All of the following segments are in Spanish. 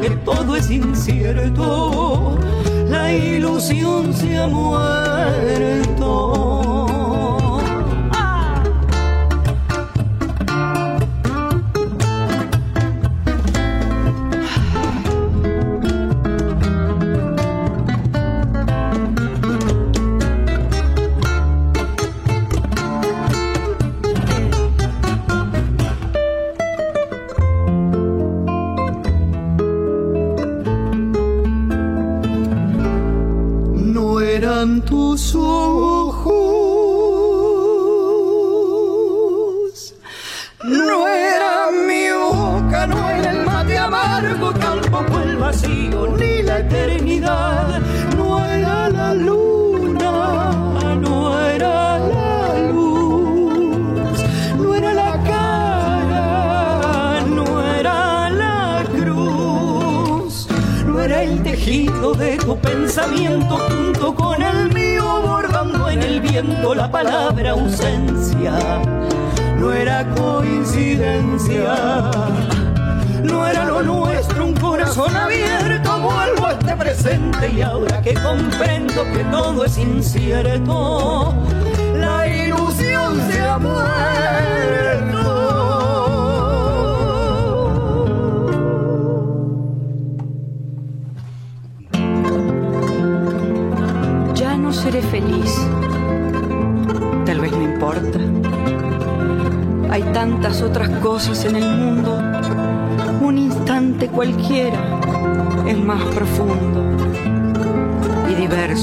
Que todo es incierto, la ilusión se ha muerto.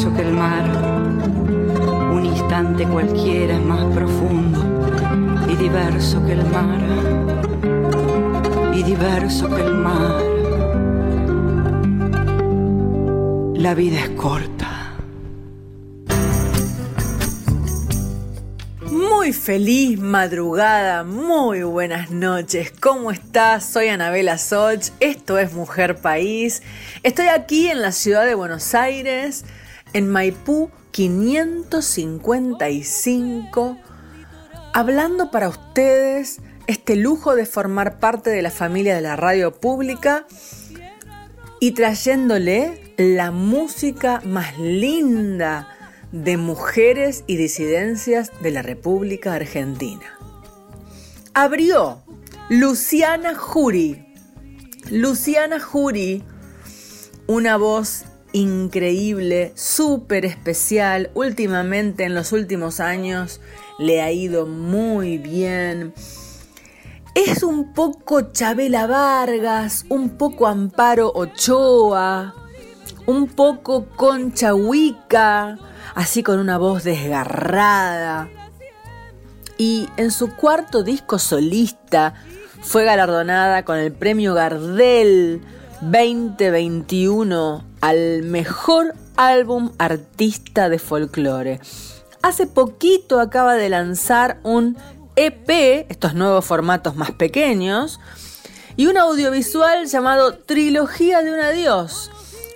Diverso que el mar. Un instante cualquiera es más profundo y diverso que el mar. Y diverso que el mar. La vida es corta. Muy feliz madrugada, muy buenas noches. ¿Cómo estás? Soy Anabela Soch. Esto es Mujer País. Estoy aquí en la ciudad de Buenos Aires, en Maipú 555, hablando para ustedes este lujo de formar parte de la familia de la radio pública y trayéndole la música más linda de mujeres y disidencias de la República Argentina. Abrió Luciana Jury. Luciana Jury, una voz increíble, súper especial. Últimamente, en los últimos años, le ha ido muy bien. Es un poco Chabela Vargas, un poco Amparo Ochoa, un poco Concha Huica, así con una voz desgarrada. Y en su cuarto disco solista, fue galardonada con el premio Gardel 2021 al mejor álbum artista de folclore. Hace poquito acaba de lanzar un EP, estos nuevos formatos más pequeños, y un audiovisual llamado Trilogía de un Adiós,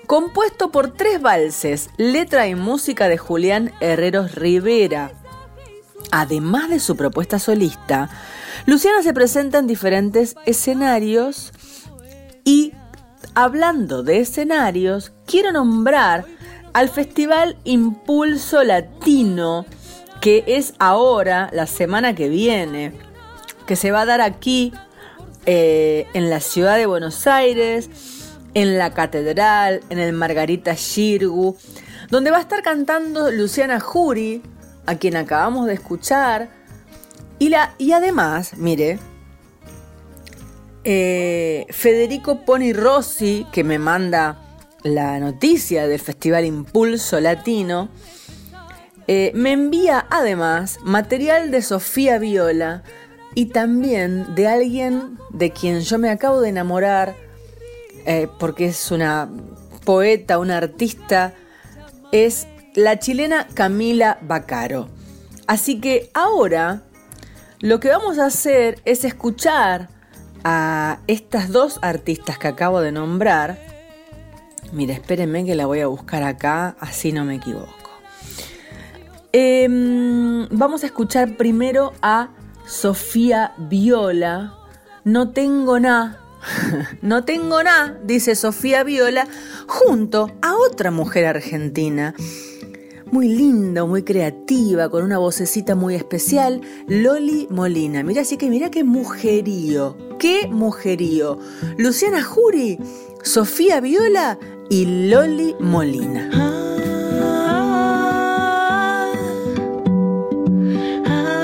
compuesto por tres valses, letra y música de Julián Herreros Rivera. Además de su propuesta solista, Luciana se presenta en diferentes escenarios y hablando de escenarios, quiero nombrar al Festival Impulso Latino, que es ahora, la semana que viene, que se va a dar aquí eh, en la ciudad de Buenos Aires, en la Catedral, en el Margarita Shirgu, donde va a estar cantando Luciana Jury, a quien acabamos de escuchar. Y, la, y además, mire, eh, Federico Poni Rossi, que me manda la noticia del Festival Impulso Latino, eh, me envía además material de Sofía Viola y también de alguien de quien yo me acabo de enamorar, eh, porque es una poeta, una artista, es la chilena Camila Bacaro. Así que ahora lo que vamos a hacer es escuchar a estas dos artistas que acabo de nombrar. Mira, espérenme que la voy a buscar acá, así no me equivoco. Em, vamos a escuchar primero a Sofía Viola. No tengo nada no tengo nada, dice Sofía Viola, junto a otra mujer argentina. Muy linda, muy creativa, con una vocecita muy especial, Loli Molina. Mira, así que mira qué mujerío, qué mujerío. Luciana Jury, Sofía Viola y Loli Molina. Vamos que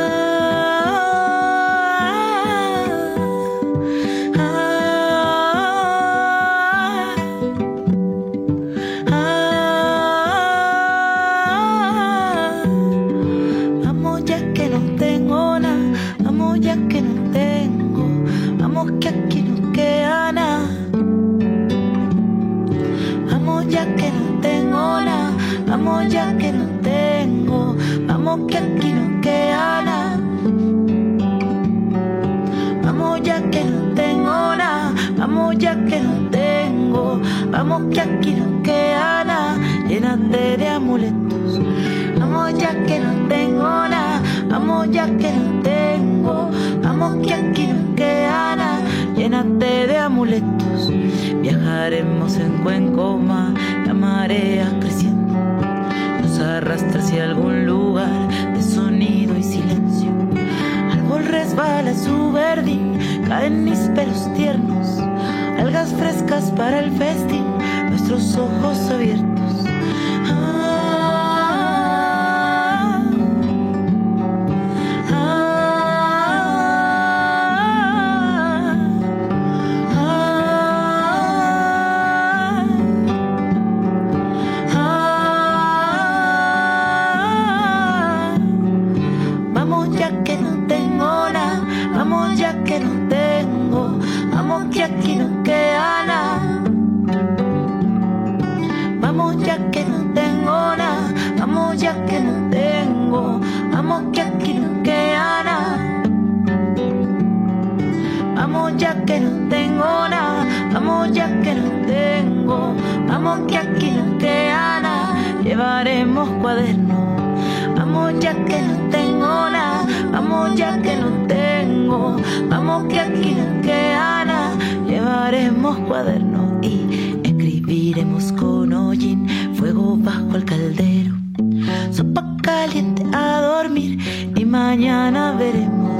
Vamos ya que no tengo nada, vamos ya que no tengo, vamos que aquí no queda nada, llevaremos cuaderno. Vamos ya que no tengo nada, vamos ya que no tengo, vamos que aquí no queda nada, llevaremos cuaderno y escribiremos con hollín, fuego bajo el caldero, sopa caliente a dormir y mañana veremos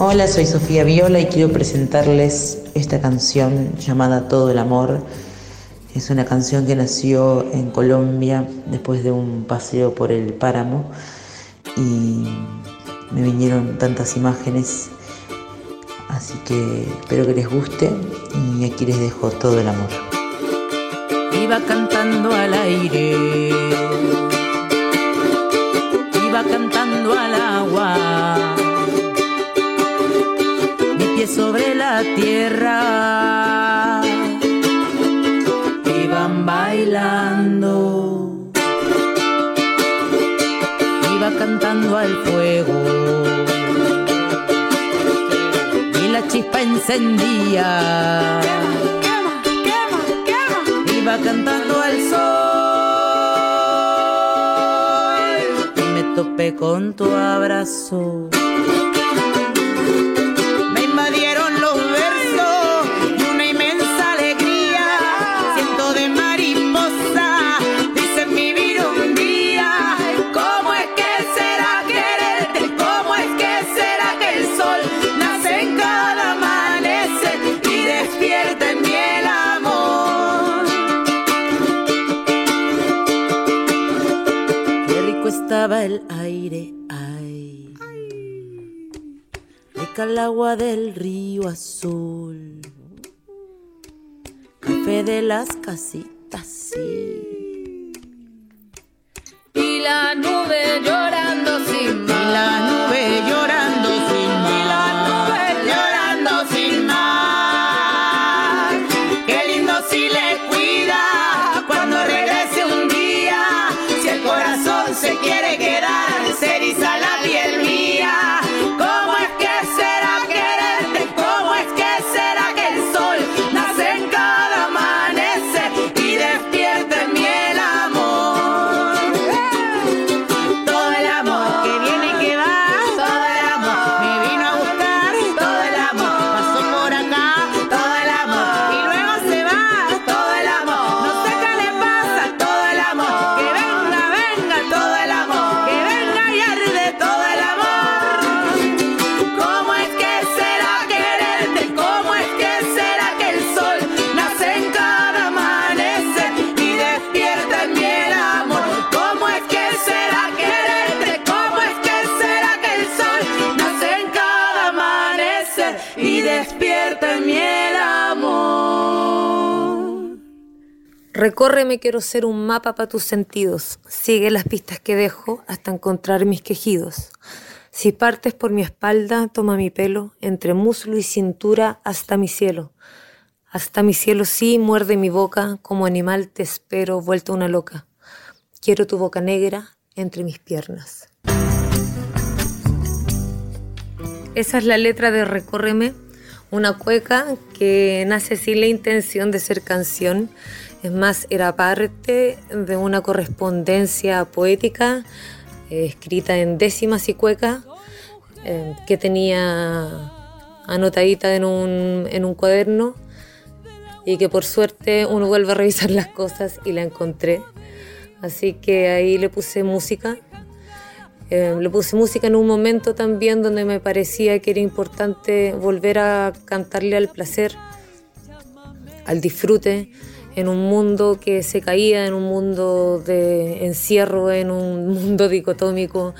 Hola, soy Sofía Viola y quiero presentarles esta canción llamada Todo el Amor. Es una canción que nació en Colombia después de un paseo por el páramo y me vinieron tantas imágenes, así que espero que les guste y aquí les dejo todo el amor. Iba cantando al aire, iba cantando al agua sobre la tierra. Iban bailando, iba cantando al fuego. Y la chispa encendía, iba cantando al sol. Y me topé con tu abrazo. Rica el agua del río azul. Café de las casitas, sí. Y la nube llorando sin más. Recórreme, quiero ser un mapa para tus sentidos. Sigue las pistas que dejo hasta encontrar mis quejidos. Si partes por mi espalda, toma mi pelo, entre muslo y cintura hasta mi cielo. Hasta mi cielo sí, muerde mi boca, como animal te espero, vuelta una loca. Quiero tu boca negra entre mis piernas. Esa es la letra de Recórreme, una cueca que nace sin la intención de ser canción. Es más, era parte de una correspondencia poética eh, escrita en décimas y cueca eh, que tenía anotadita en un, en un cuaderno y que por suerte uno vuelve a revisar las cosas y la encontré. Así que ahí le puse música. Eh, le puse música en un momento también donde me parecía que era importante volver a cantarle al placer, al disfrute, en un mundo que se caía, en un mundo de encierro, en un mundo dicotómico,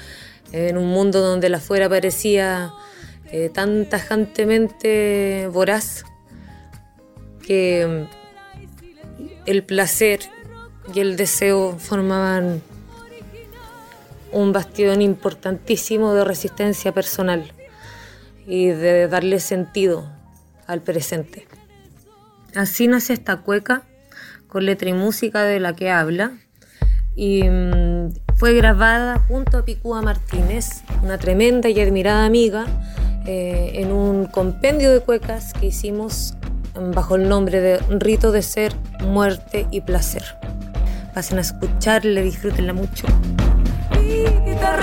en un mundo donde la afuera parecía eh, tan tajantemente voraz que el placer y el deseo formaban un bastión importantísimo de resistencia personal y de darle sentido al presente. Así nace esta cueca con letra y música de la que habla y mm, fue grabada junto a Picúa Martínez, una tremenda y admirada amiga, eh, en un compendio de cuecas que hicimos bajo el nombre de Rito de Ser, Muerte y Placer. Pasen a escucharla, disfrútenla mucho. Vida,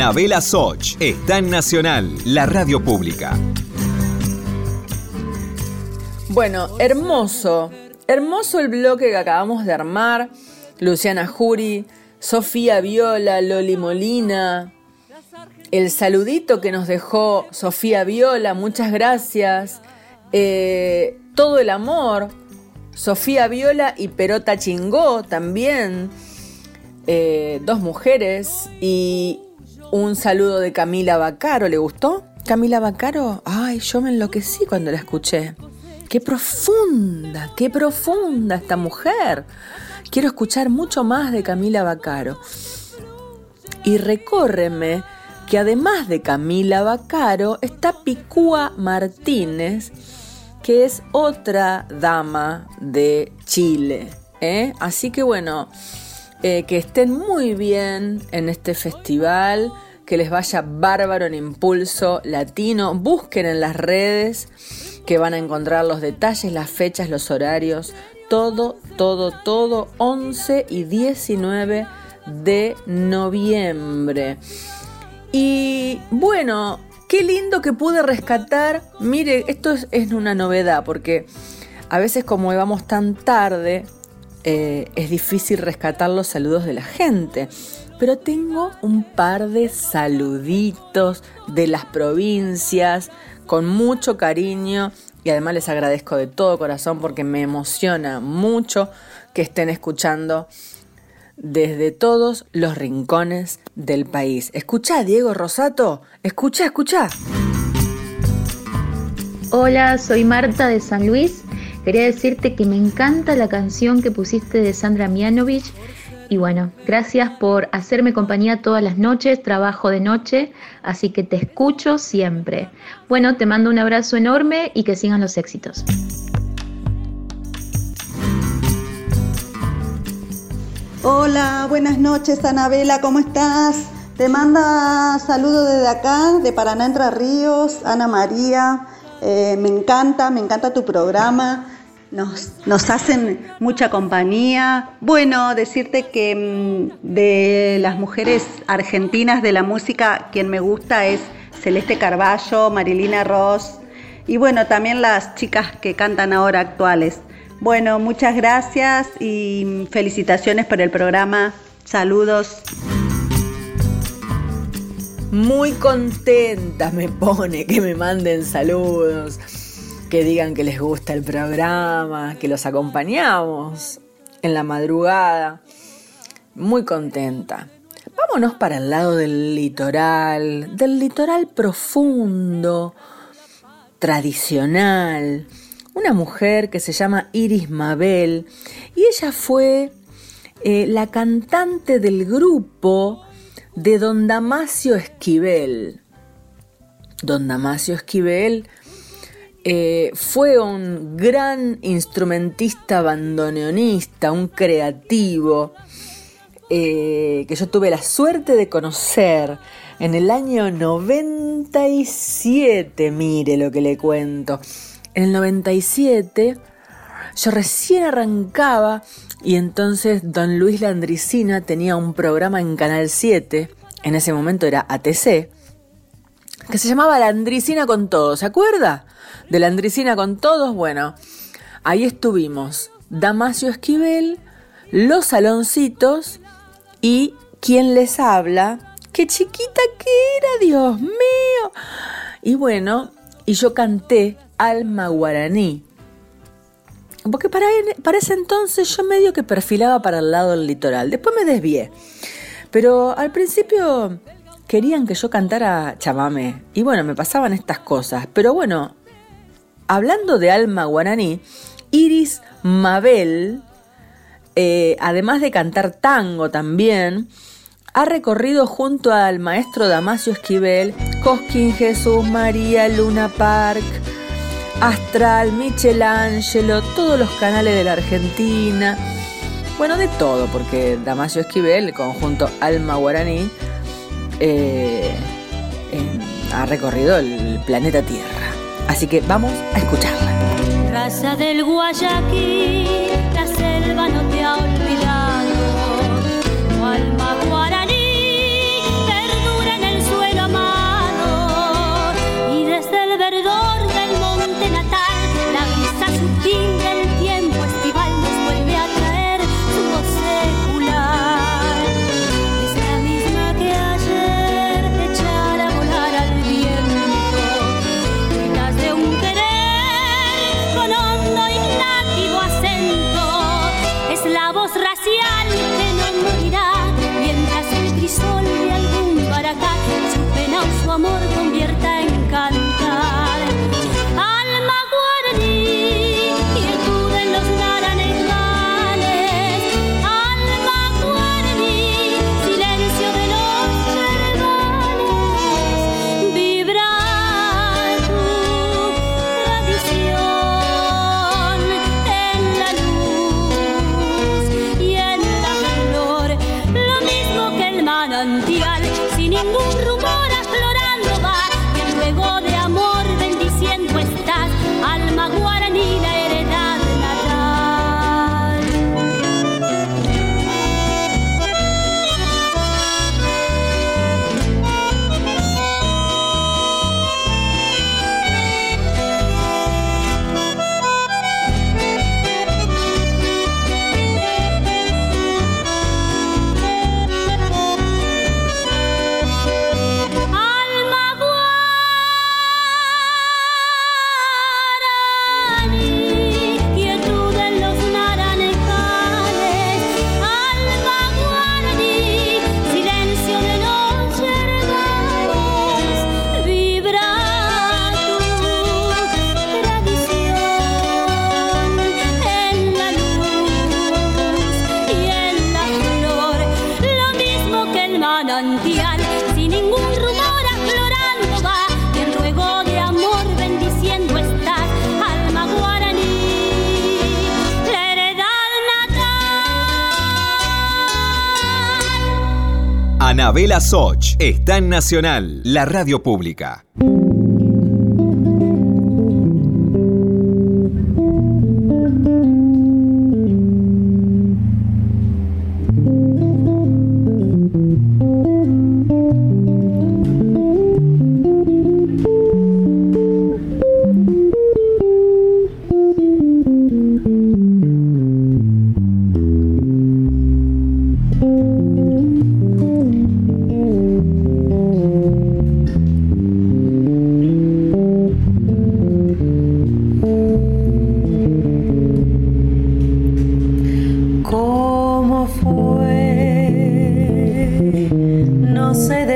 Anabela Soch está en Nacional, la radio pública. Bueno, hermoso, hermoso el bloque que acabamos de armar. Luciana Jury, Sofía Viola, Loli Molina. El saludito que nos dejó Sofía Viola, muchas gracias. Eh, todo el amor, Sofía Viola y Perota Chingó también. Eh, dos mujeres y un saludo de Camila Bacaro. ¿Le gustó? Camila Bacaro, ay, yo me enloquecí cuando la escuché. Qué profunda, qué profunda esta mujer. Quiero escuchar mucho más de Camila Bacaro. Y recórreme que además de Camila Bacaro está Picúa Martínez, que es otra dama de Chile. ¿eh? Así que bueno, eh, que estén muy bien en este festival, que les vaya bárbaro en Impulso Latino. Busquen en las redes que van a encontrar los detalles, las fechas, los horarios, todo, todo, todo, 11 y 19 de noviembre. Y bueno, qué lindo que pude rescatar. Mire, esto es, es una novedad porque a veces como vamos tan tarde, eh, es difícil rescatar los saludos de la gente. Pero tengo un par de saluditos de las provincias con mucho cariño y además les agradezco de todo corazón porque me emociona mucho que estén escuchando desde todos los rincones del país. Escucha, Diego Rosato, escucha, escucha. Hola, soy Marta de San Luis. Quería decirte que me encanta la canción que pusiste de Sandra Mianovich. Y bueno, gracias por hacerme compañía todas las noches, trabajo de noche, así que te escucho siempre. Bueno, te mando un abrazo enorme y que sigan los éxitos. Hola, buenas noches Anabela, ¿cómo estás? Te manda saludos desde acá, de Paraná Entre Ríos, Ana María. Eh, me encanta, me encanta tu programa. Nos, hacen mucha compañía. Bueno, decirte que mm, de las mujeres argentinas de la música, quien me gusta es Celeste Carballo, Marilina Ross y bueno, también las chicas que cantan ahora actuales. Bueno, muchas gracias y felicitaciones por el programa. Saludos. Muy contenta me pone que me manden saludos, que digan que les gusta el programa, que los acompañamos en la madrugada. Muy contenta. Vámonos para el lado del litoral, del litoral profundo, tradicional, una mujer que se llama Iris Mabel y ella fue eh, la cantante del grupo de Don Damasio Esquivel. Don Damasio Esquivel eh, fue un gran instrumentista bandoneonista, un creativo, eh, que yo tuve la suerte de conocer en el año 97, mire lo que le cuento. En el 97 yo recién arrancaba y entonces don Luis Landricina tenía un programa en Canal 7, en ese momento era ATC, que se llamaba Landricina con todos, ¿se acuerda? De Landricina con todos, bueno, ahí estuvimos, Damasio Esquivel, Los Saloncitos y quien les habla, qué chiquita que era, Dios mío. Y bueno, y yo canté Alma Guaraní. Porque para, para ese entonces yo medio que perfilaba para el lado del litoral. Después me desvié. Pero al principio querían que yo cantara chamamé. Y bueno, me pasaban estas cosas. Pero bueno, hablando de alma guaraní, Iris Mabel, eh, además de cantar tango también, ha recorrido junto al maestro Damasio Esquivel, Cosquín Jesús María Luna Park, Astral, Michelangelo, todos los canales de la Argentina. Bueno, de todo, porque Damasio Esquivel, el conjunto Alma Guaraní, eh, ha recorrido el planeta Tierra. Así que vamos a escucharla. Raza del Guayaquil, la selva no te ha olvidado. Tu alma guaraní perdura en el suelo amado. Y desde el verdor Soch está en Nacional, la radio pública.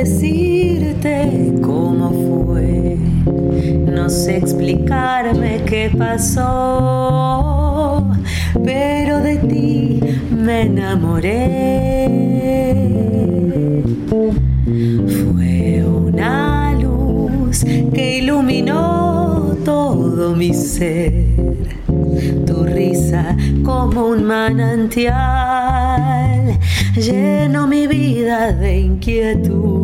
decirte cómo fue, no sé explicarme qué pasó, pero de ti me enamoré. Fue una luz que iluminó todo mi ser, tu risa como un manantial llenó mi vida de inquietud.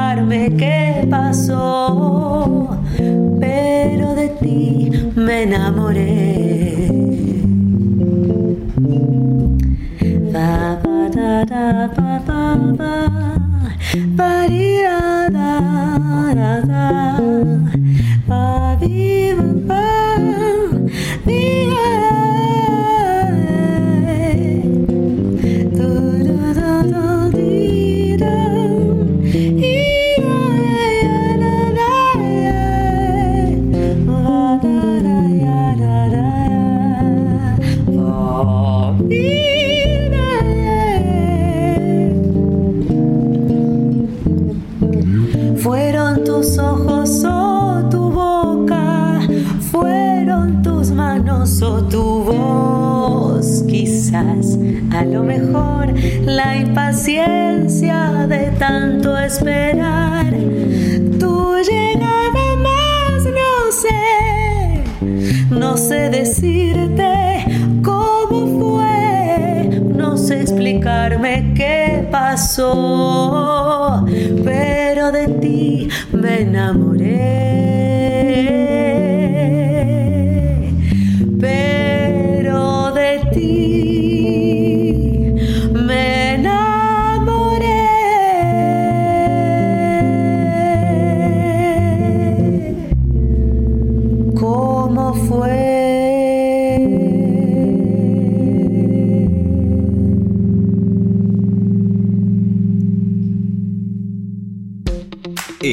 explicarme qué pasó, pero de ti me enamoré. Fueron tus ojos o tu boca, fueron tus manos o tu voz, quizás a lo mejor la impaciencia de tanto esperar. Tu llegada más, no sé, no sé decirte explicarme qué pasó, pero de ti me enamoré.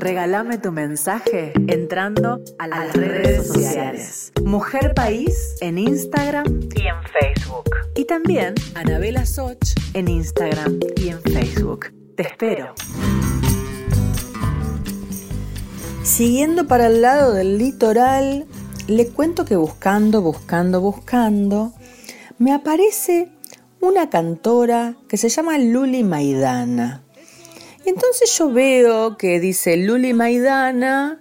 regálame tu mensaje entrando a las redes sociales. Mujer País en Instagram y en Facebook. Y también Anabela Soch en Instagram y en Facebook. Te espero. Siguiendo para el lado del litoral, le cuento que buscando, buscando, buscando, me aparece una cantora que se llama Luli Maidana. Entonces yo veo que dice Luli Maidana,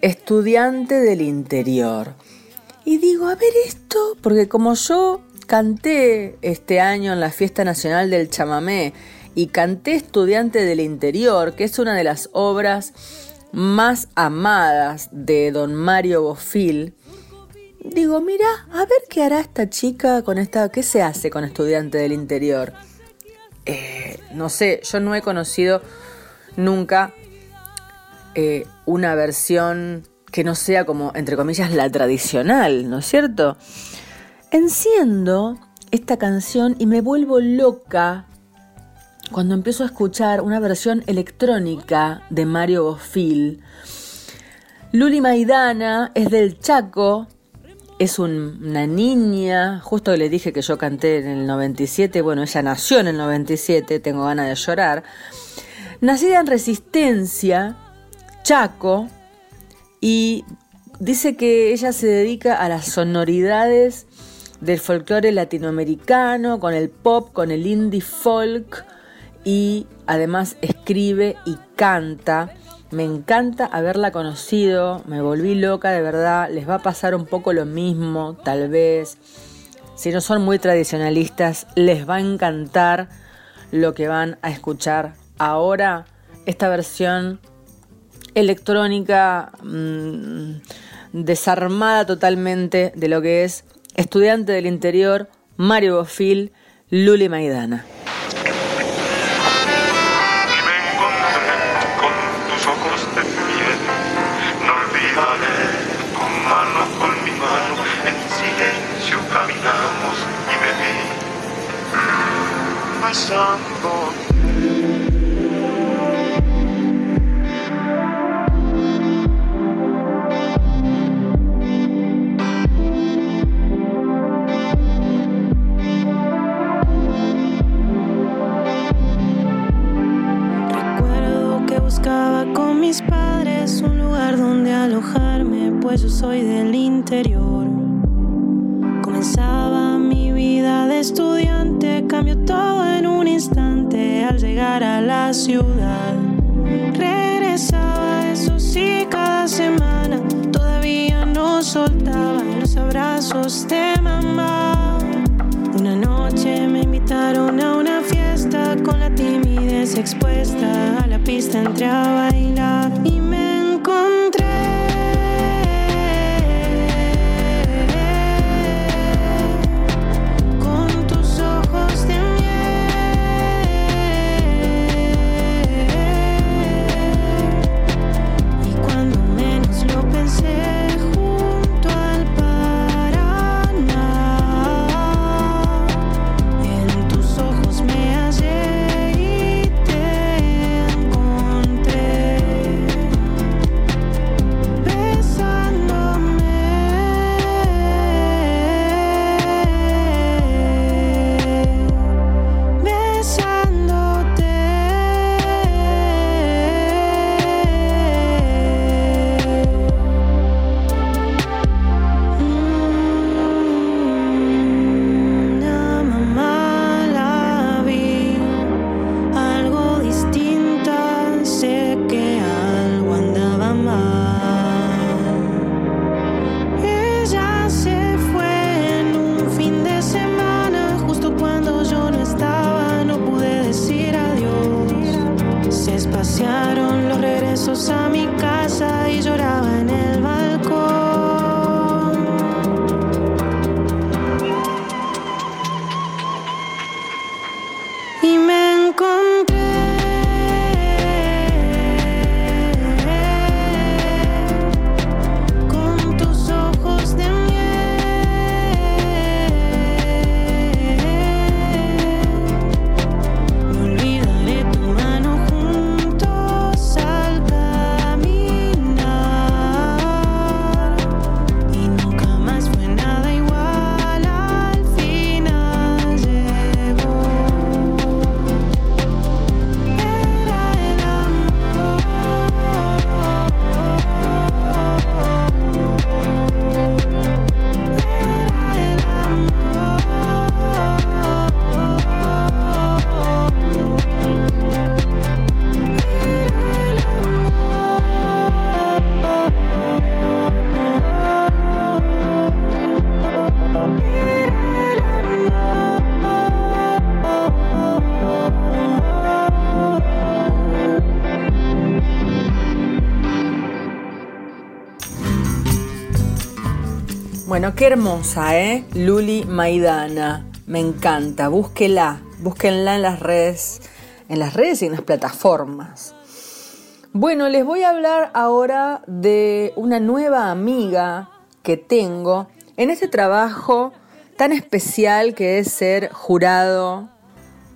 estudiante del interior. Y digo, a ver esto, porque como yo canté este año en la Fiesta Nacional del Chamamé y canté Estudiante del Interior, que es una de las obras más amadas de don Mario Bofil, digo, mira, a ver qué hará esta chica con esta, qué se hace con Estudiante del Interior. Eh, no sé, yo no he conocido nunca eh, una versión que no sea como, entre comillas, la tradicional, ¿no es cierto? Enciendo esta canción y me vuelvo loca cuando empiezo a escuchar una versión electrónica de Mario Bofil. Luli Maidana es del Chaco, es un- una niña, justo le dije que yo canté en el 97, bueno, ella nació en el 97, tengo ganas de llorar. Nacida en Resistencia, Chaco, y dice que ella se dedica a las sonoridades del folclore latinoamericano, con el pop, con el indie folk y además escribe y canta. Me encanta haberla conocido, me volví loca de verdad, les va a pasar un poco lo mismo, tal vez. Si no son muy tradicionalistas, les va a encantar lo que van a escuchar ahora. Esta versión electrónica mm, desarmada totalmente de lo que es estudiante del interior, Mario Bofil, Luli Maidana. John Bourne. Qué hermosa, ¿eh? Luli Maidana. Me encanta. Búsquela. Búsquenla en las redes. En las redes y en las plataformas. Bueno, les voy a hablar ahora de una nueva amiga que tengo en este trabajo tan especial que es ser jurado,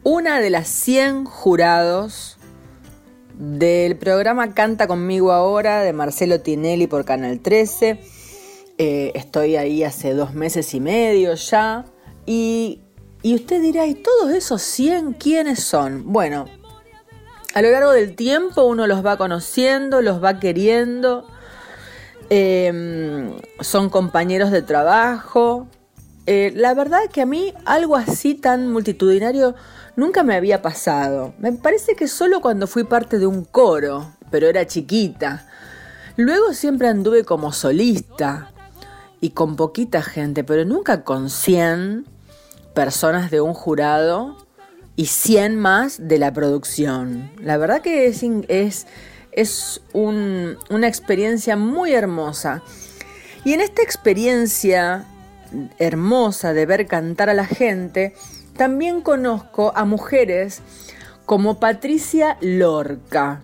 una de las 100 jurados del programa Canta conmigo ahora de Marcelo Tinelli por Canal 13. Eh, estoy ahí hace dos meses y medio ya. Y, y usted dirá, ¿y todos esos 100 quiénes son? Bueno, a lo largo del tiempo uno los va conociendo, los va queriendo. Eh, son compañeros de trabajo. Eh, la verdad que a mí algo así tan multitudinario nunca me había pasado. Me parece que solo cuando fui parte de un coro, pero era chiquita. Luego siempre anduve como solista y con poquita gente, pero nunca con 100 personas de un jurado y 100 más de la producción. La verdad que es, es es un- una experiencia muy hermosa. Y en esta experiencia hermosa de ver cantar a la gente, también conozco a mujeres como Patricia Lorca.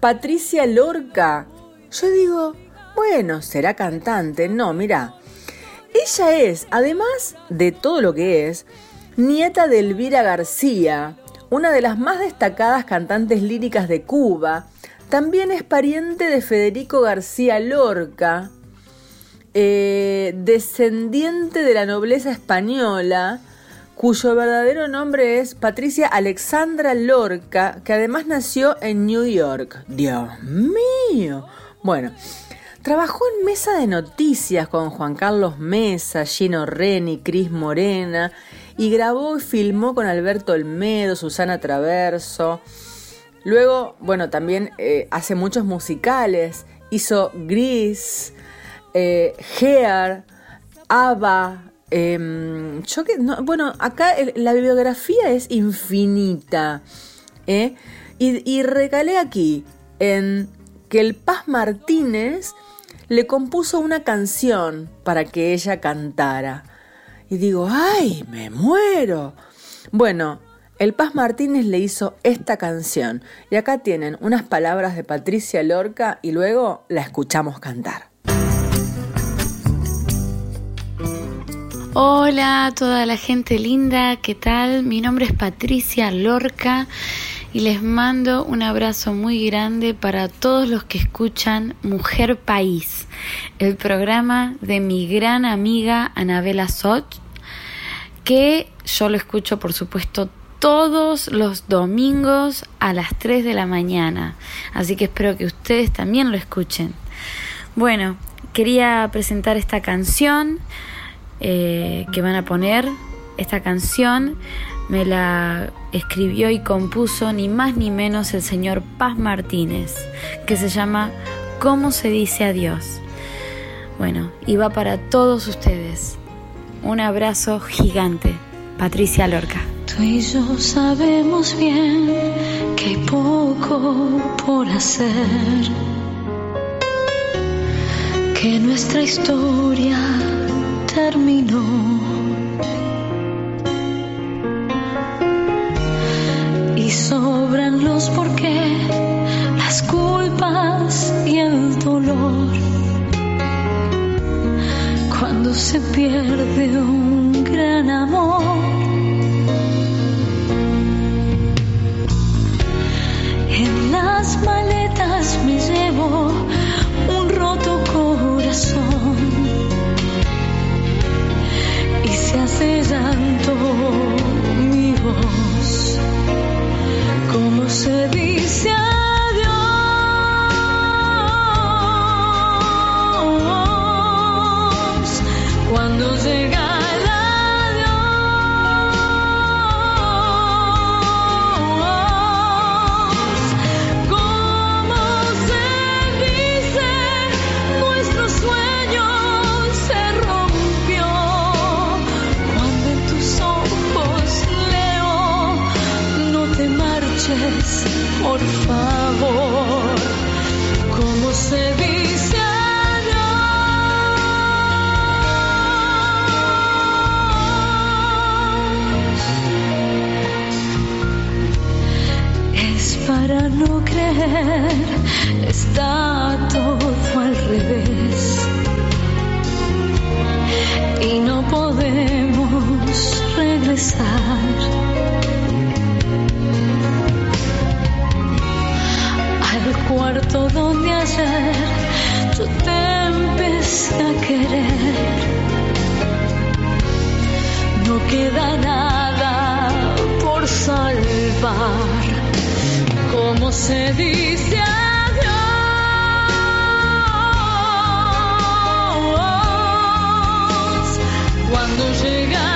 Patricia Lorca, yo digo, bueno, será cantante. No, mira, ella es, además de todo lo que es, nieta de Elvira García, una de las más destacadas cantantes líricas de Cuba. También es pariente de Federico García Lorca, eh, descendiente de la nobleza española, cuyo verdadero nombre es Patricia Alexandra Lorca, que además nació en New York. Dios mío. Bueno, trabajó en mesa de noticias con Juan Carlos Mesa, Gino Reni, Cris Morena, y grabó y filmó con Alberto Olmedo, Susana Traverso. Luego, bueno, también eh, hace muchos musicales. Hizo Gris, eh, Hair, Ava. em, yo que, no, bueno, acá la bibliografía es infinita. ¿eh? Y, y recalé aquí en que el Paz Martínez le compuso una canción para que ella cantara. Y digo, ¡ay, me muero! Bueno, el Paz Martínez le hizo esta canción. Y acá tienen unas palabras de Patricia Lorca y luego la escuchamos cantar. Hola toda la gente linda, ¿qué tal? Mi nombre es Patricia Lorca y les mando un abrazo muy grande para todos los que escuchan Mujer País, el programa de mi gran amiga Anabela Soch, que yo lo escucho por supuesto todos los domingos a las 3 de la mañana, así que espero que ustedes también lo escuchen. Bueno, quería presentar esta canción eh, que van a poner. Esta canción me la escribió y compuso ni más ni menos el señor Paz Martínez, que se llama ¿Cómo se dice adiós? Bueno, y va para todos ustedes. Un abrazo gigante. Patricia Lorca. Tú y yo sabemos bien que hay poco por hacer, que nuestra historia terminó. Y sobran los por qué, las culpas y el dolor. Cuando se pierde un gran amor. En las maletas me llevo un roto corazón y se hace llanto se dice adiós. Cuando llega por favor. Como se dice Es para no creer, está todo al revés. Y no podemos regresar. Cuarto donde ayer yo te a querer. No queda nada por salvar como se dice cuando llega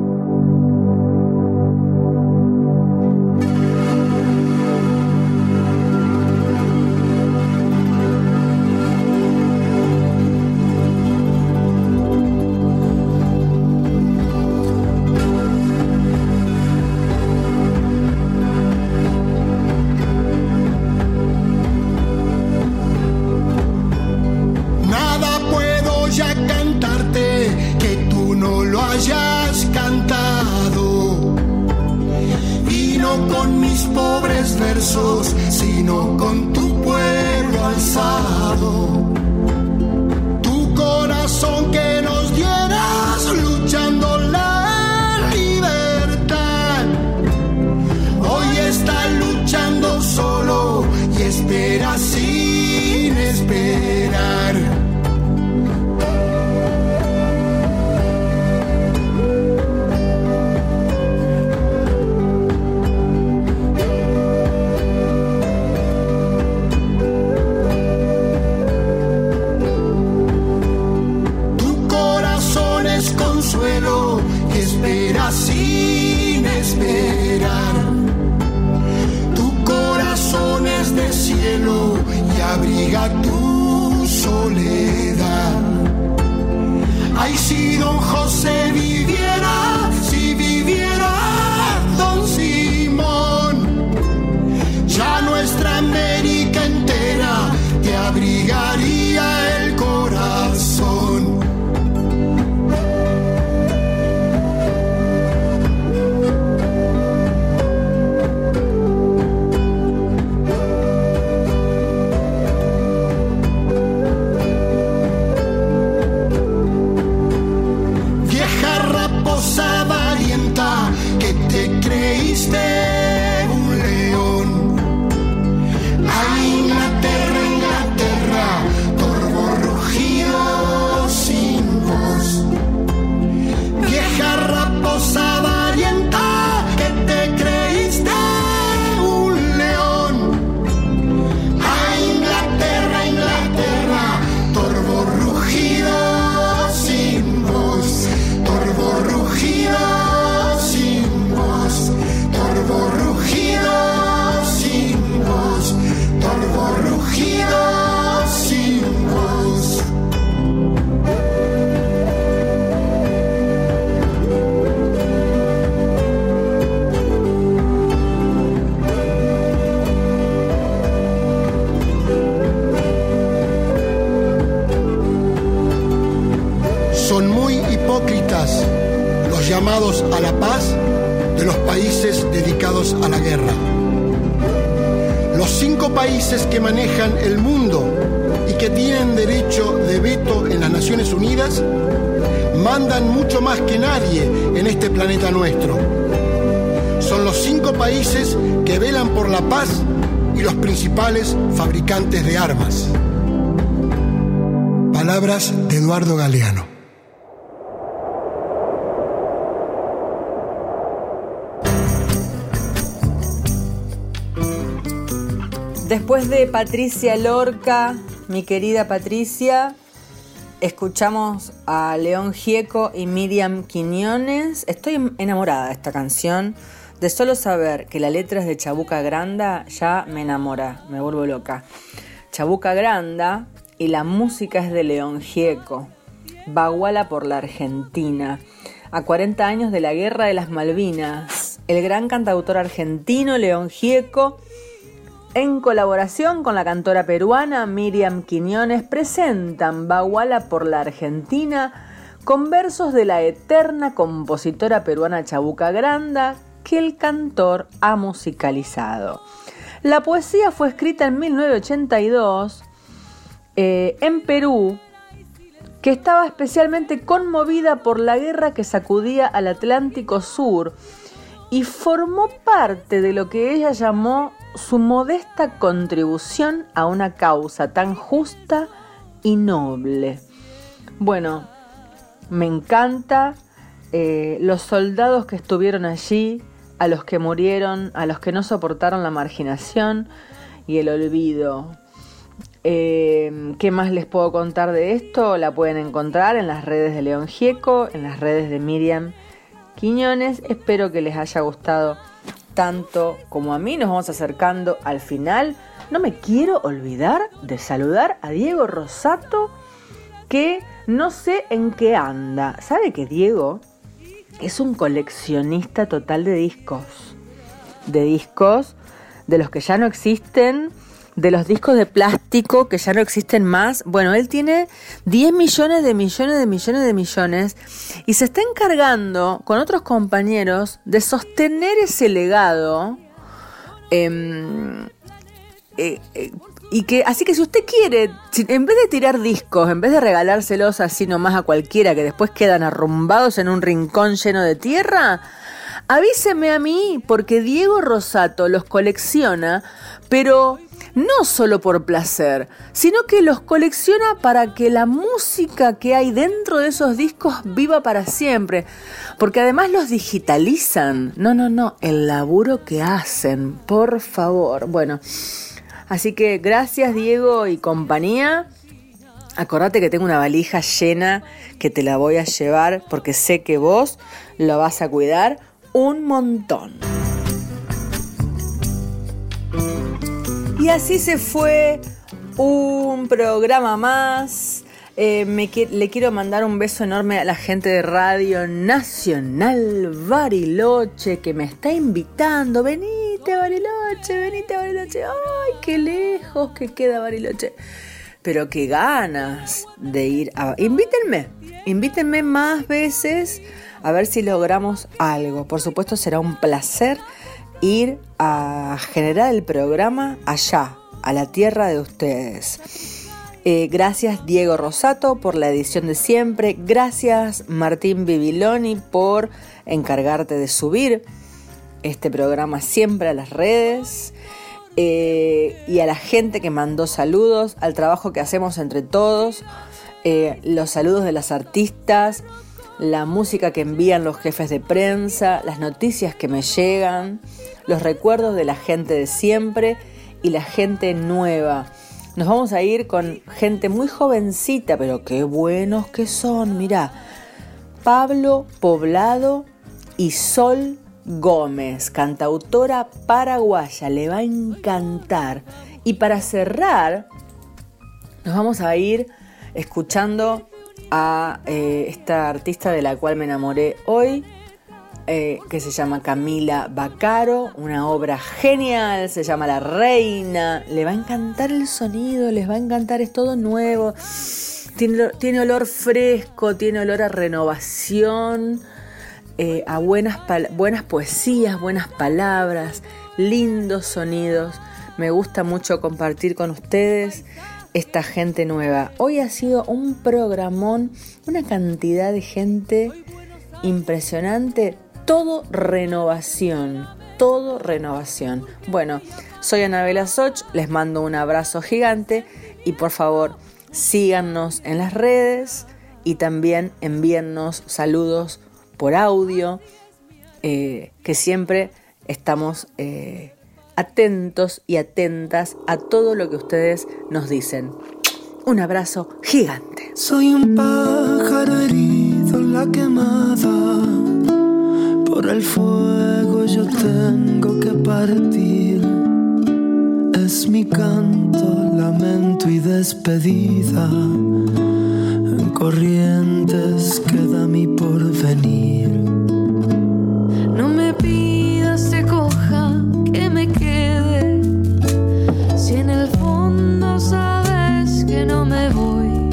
Llamados a la paz de los países dedicados a la guerra. Los cinco países que manejan el mundo y que tienen derecho de veto en las Naciones Unidas mandan mucho más que nadie en este planeta nuestro. Son los cinco países que velan por la paz y los principales fabricantes de armas. Palabras de Eduardo Galeano. Después de Patricia Lorca, mi querida Patricia, escuchamos a León Gieco y Miriam Quiñones. Estoy enamorada de esta canción. De solo saber que la letra es de Chabuca Granda, ya me enamora, me vuelvo loca. Chabuca Granda y la música es de León Gieco. Baguala por la Argentina. A 40 años de la Guerra de las Malvinas, el gran cantautor argentino León Gieco en colaboración con la cantora peruana Miriam Quiñones, presentan Baguala por la Argentina con versos de la eterna compositora peruana Chabuca Granda que el cantor ha musicalizado. La poesía fue escrita en 1982 eh, en Perú, que estaba especialmente conmovida por la guerra que sacudía al Atlántico Sur y formó parte de lo que ella llamó su modesta contribución a una causa tan justa y noble. Bueno, me encanta eh, los soldados que estuvieron allí, a los que murieron, a los que no soportaron la marginación y el olvido. Eh, ¿Qué más les puedo contar de esto? La pueden encontrar en las redes de León Gieco, en las redes de Miriam Quiñones. Espero que les haya gustado tanto como a mí. Nos vamos acercando al final. No me quiero olvidar de saludar a Diego Rosato, que no sé en qué anda. ¿Sabe que Diego es un coleccionista total de discos? De discos de los que ya no existen de los discos de plástico que ya no existen más. Bueno, él tiene 10 millones de millones de millones de millones y se está encargando con otros compañeros de sostener ese legado. Em, eh, eh, y que, así que si usted quiere, en vez de tirar discos, en vez de regalárselos así nomás a cualquiera que después quedan arrumbados en un rincón lleno de tierra, avíseme a mí porque Diego Rosato los colecciona, pero no solo por placer, sino que los colecciona para que la música que hay dentro de esos discos viva para siempre, porque además los digitalizan. No, no, no, el laburo que hacen, por favor. Bueno, así que gracias Diego y compañía. Acordate que tengo una valija llena que te la voy a llevar porque sé que vos lo vas a cuidar un montón. Y así se fue un programa más. Eh, le quiero mandar un beso enorme a la gente de Radio Nacional Bariloche que me está invitando. Venite Bariloche, venite Bariloche. Ay, qué lejos que queda Bariloche. Pero qué ganas de ir a... Invítenme, invítenme más veces a ver si logramos algo. Por supuesto será un placer ir a generar el programa allá, a la tierra de ustedes. Eh, gracias Diego Rosato por la edición de siempre. Gracias Martín Bibiloni por encargarte de subir este programa siempre a las redes. Eh, y a la gente que mandó saludos, al trabajo que hacemos entre todos, eh, los saludos de las artistas, la música que envían los jefes de prensa, las noticias que me llegan los recuerdos de la gente de siempre y la gente nueva. Nos vamos a ir con gente muy jovencita, pero qué buenos que son, mirá. Pablo Poblado y Sol Gómez, cantautora paraguaya, le va a encantar. Y para cerrar, nos vamos a ir escuchando a eh, esta artista de la cual me enamoré hoy, eh, que se llama Camila Bacaro, una obra genial, se llama La Reina, le va a encantar el sonido, les va a encantar, es todo nuevo, tiene, tiene olor fresco, tiene olor a renovación, eh, a buenas, buenas poesías, buenas palabras, lindos sonidos, me gusta mucho compartir con ustedes esta gente nueva. Hoy ha sido un programón, una cantidad de gente impresionante, todo renovación, todo renovación. Bueno, soy Anabela Soch, les mando un abrazo gigante y por favor síganos en las redes y también envíennos saludos por audio, eh, que siempre estamos eh, atentos y atentas a todo lo que ustedes nos dicen. Un abrazo gigante. Soy un pájaro herido la quemada por el fuego yo tengo que partir. Es mi canto, lamento y despedida. En corrientes queda mi porvenir. No me pidas que me quede. Si en el fondo sabes que no me voy,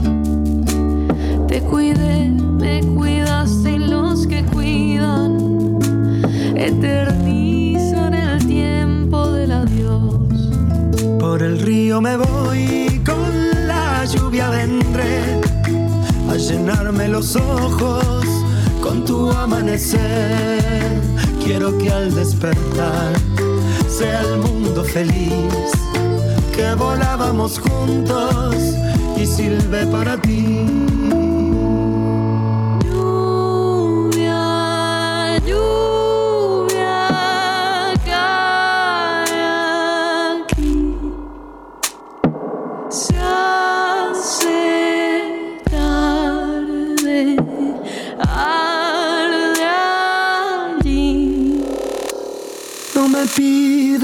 te cuidé, me cuidaste y los que cuidan eternizan el tiempo del adiós. Por el río me voy, con la lluvia vendré a llenarme los ojos con tu amanecer Quiero que al despertar sea el mundo feliz, que volábamos juntos y sirve para ti.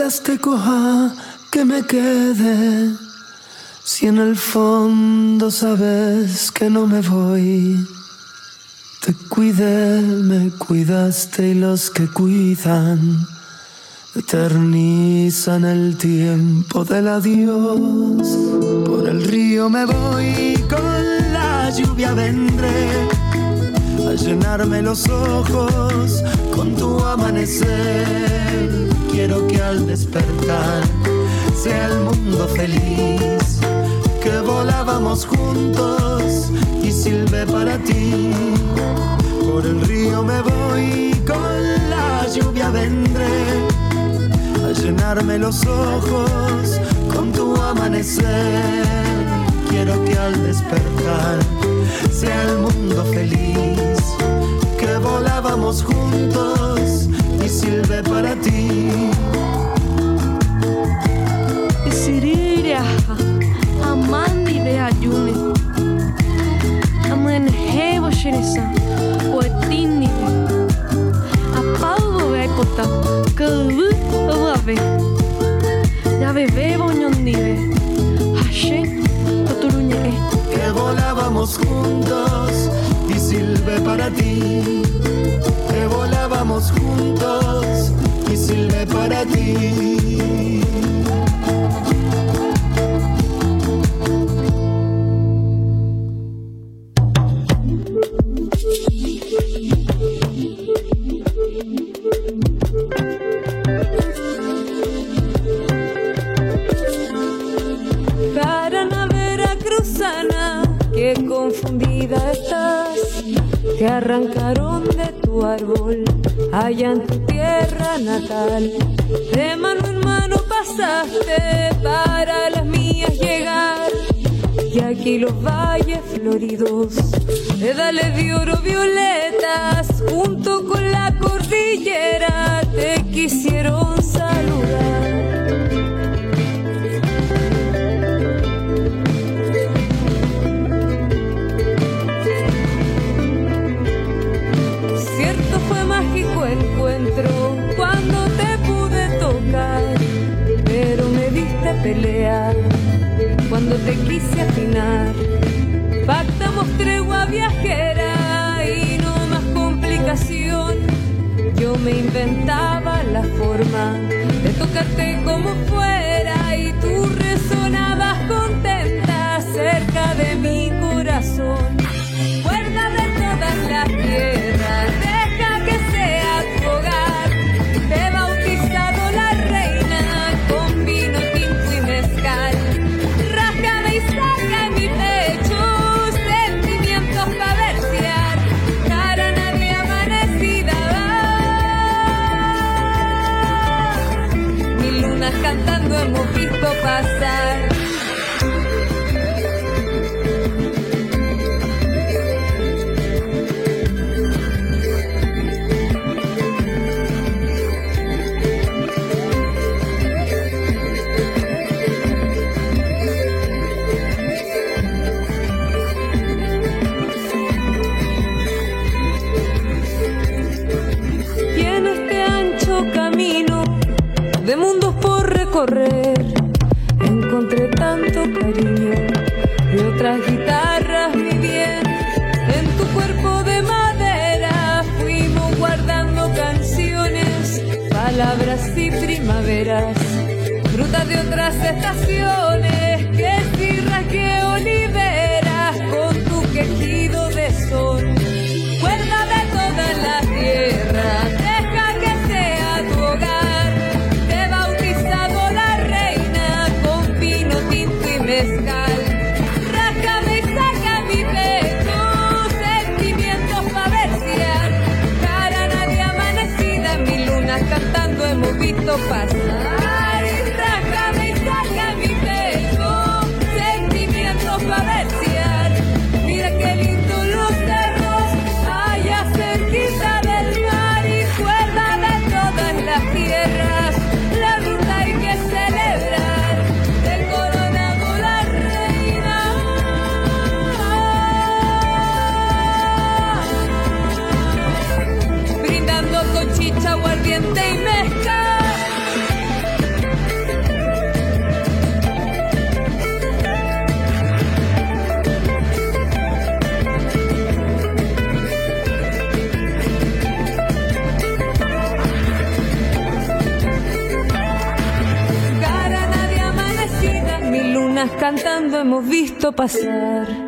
Pidas que coja, que me quede. Si en el fondo sabes que no me voy. Te cuidé, me cuidaste y los que cuidan eternizan el tiempo del adiós. Por el río me voy, con la lluvia vendré a llenarme los ojos con tu amanecer. Quiero que al despertar sea el mundo feliz, que volábamos juntos y silbe para ti. Por el río me voy, con la lluvia vendré a llenarme los ojos con tu amanecer. Quiero que al despertar sea el mundo feliz, que volábamos juntos y silbe para ti. Amandi. Amen hebo shinisa, poetini. Apalvo be kota, kavu ave. Ya bebe boñondive. Hashe, toturuñe que volábamos juntos y silbe para ti. Que juntos y silbe para ti. Paraná veracruzana, qué confundida estás. Te arrancaron de tu árbol, allá en tu tierra natal. De mano en mano pasaste para las mías llegar. Y aquí los valles floridos, pedales de oro violetas, junto con la cordillera, te quisieron saludar. Encuentro cuando te pude tocar, pero me diste pelea cuando te quise afinar. Pactamos tregua viajera y no más complicación. Yo me inventaba la forma de tocarte como fuera y tú resonabas contenta cerca de mi corazón. Cuerda de todas las tierras, que sirras, que oliveras, con tu quejido de sol. Cuerda de toda la tierra, deja que sea tu hogar. Te he bautizado la reina con vino, tinto y mezcal. Rájame y saca mi pecho, sentimientos pa' versear. Cara nadie amanecida, mi luna visto pasar. Hemos visto pasar.